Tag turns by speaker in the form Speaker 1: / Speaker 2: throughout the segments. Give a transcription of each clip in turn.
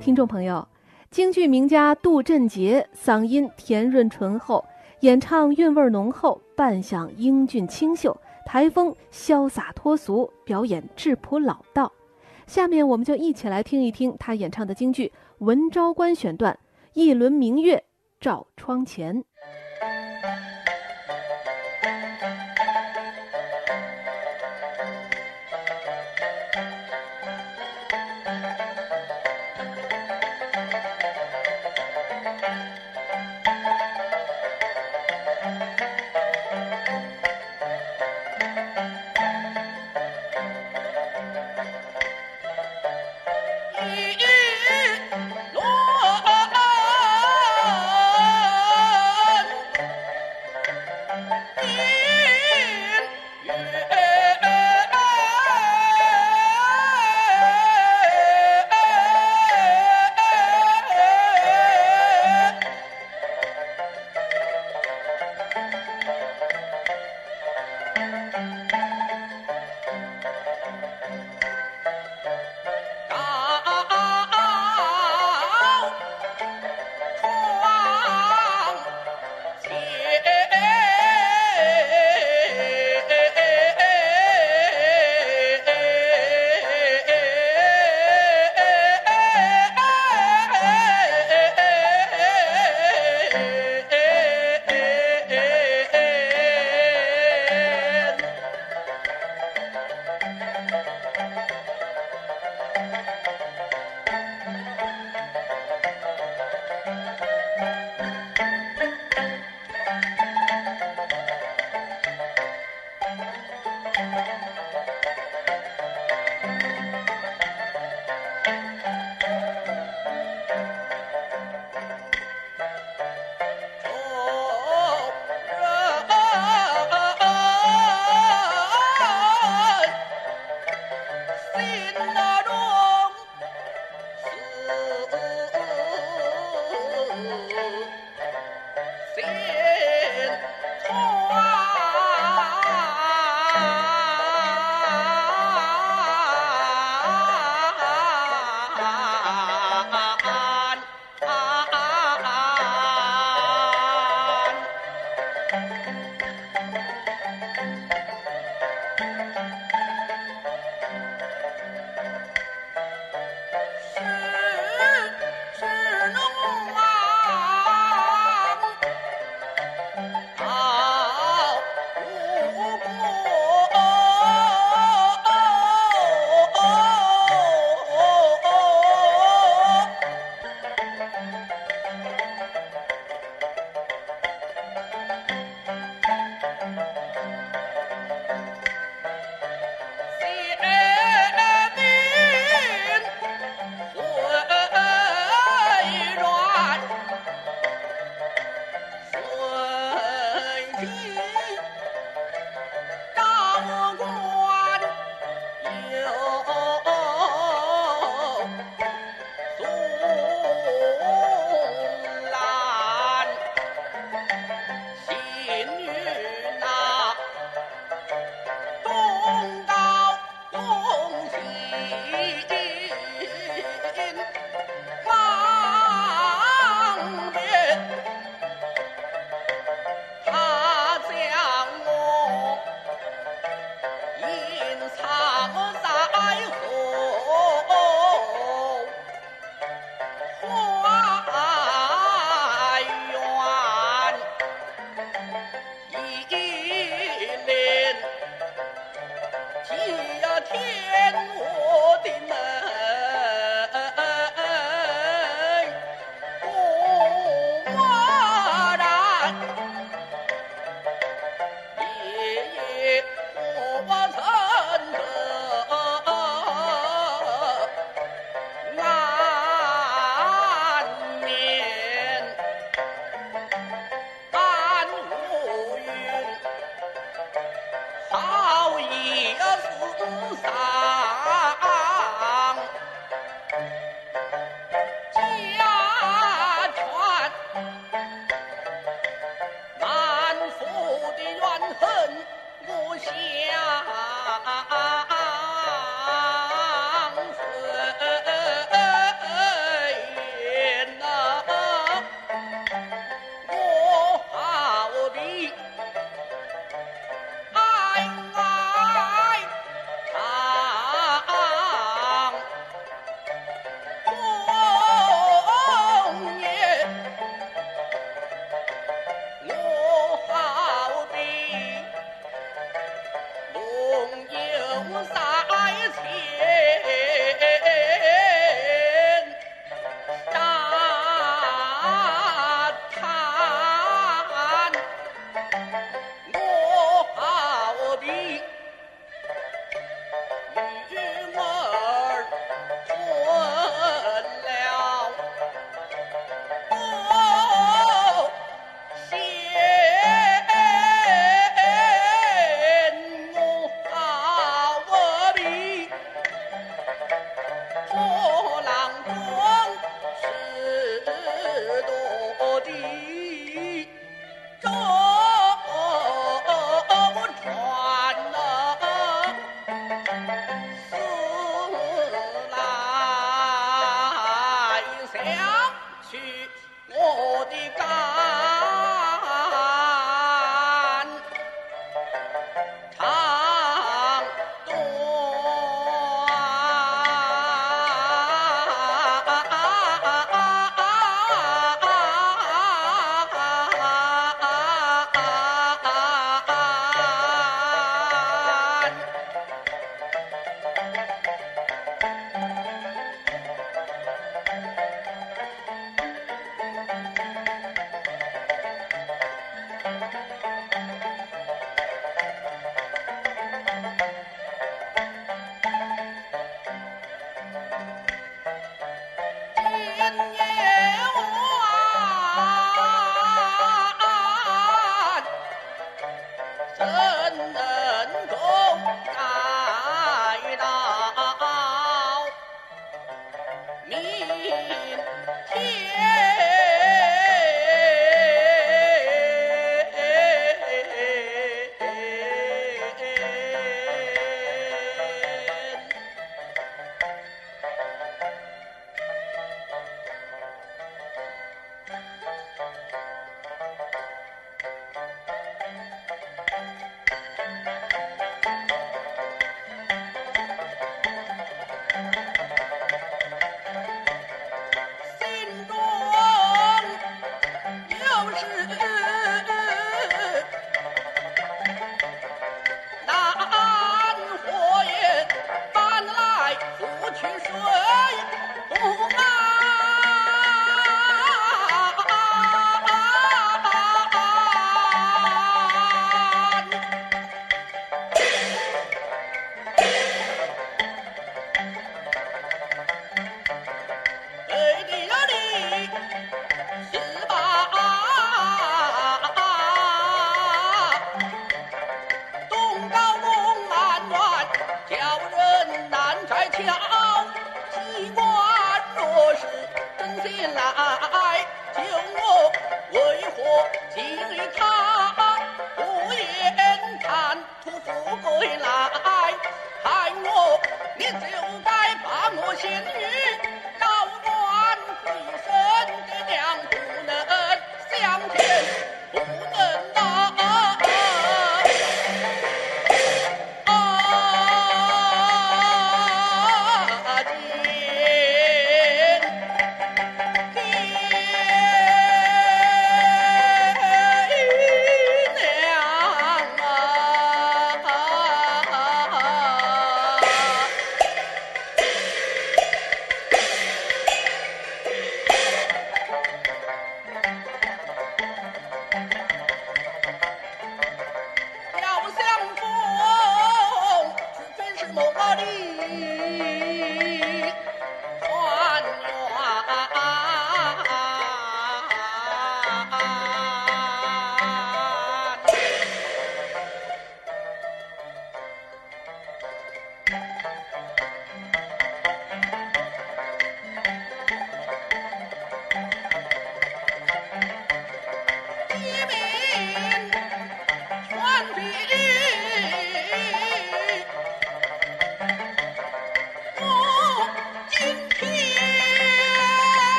Speaker 1: 听众朋友，京剧名家杜振杰嗓音甜润醇厚，演唱韵味浓厚，扮相英俊清秀，台风潇洒脱俗，表演质朴老道。下面我们就一起来听一听他演唱的京剧《文昭关》选段：一轮明月照窗前。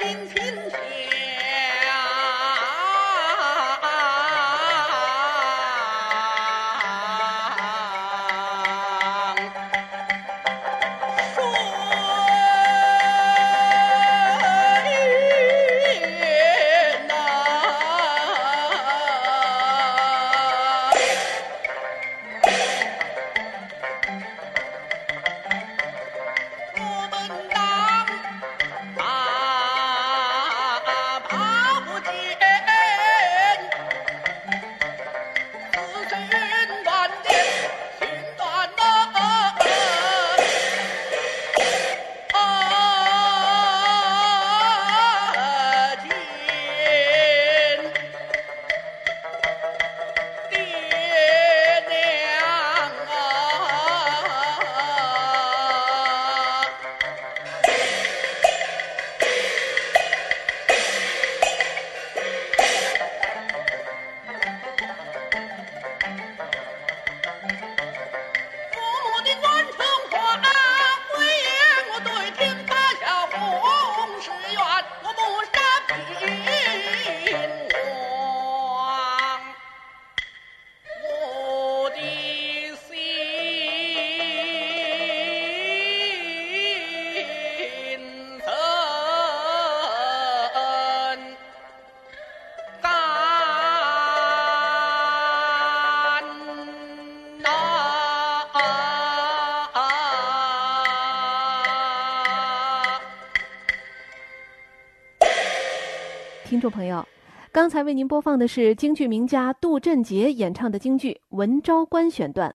Speaker 2: things
Speaker 1: 听众朋友，刚才为您播放的是京剧名家杜振杰演唱的京剧《文昭关》选段。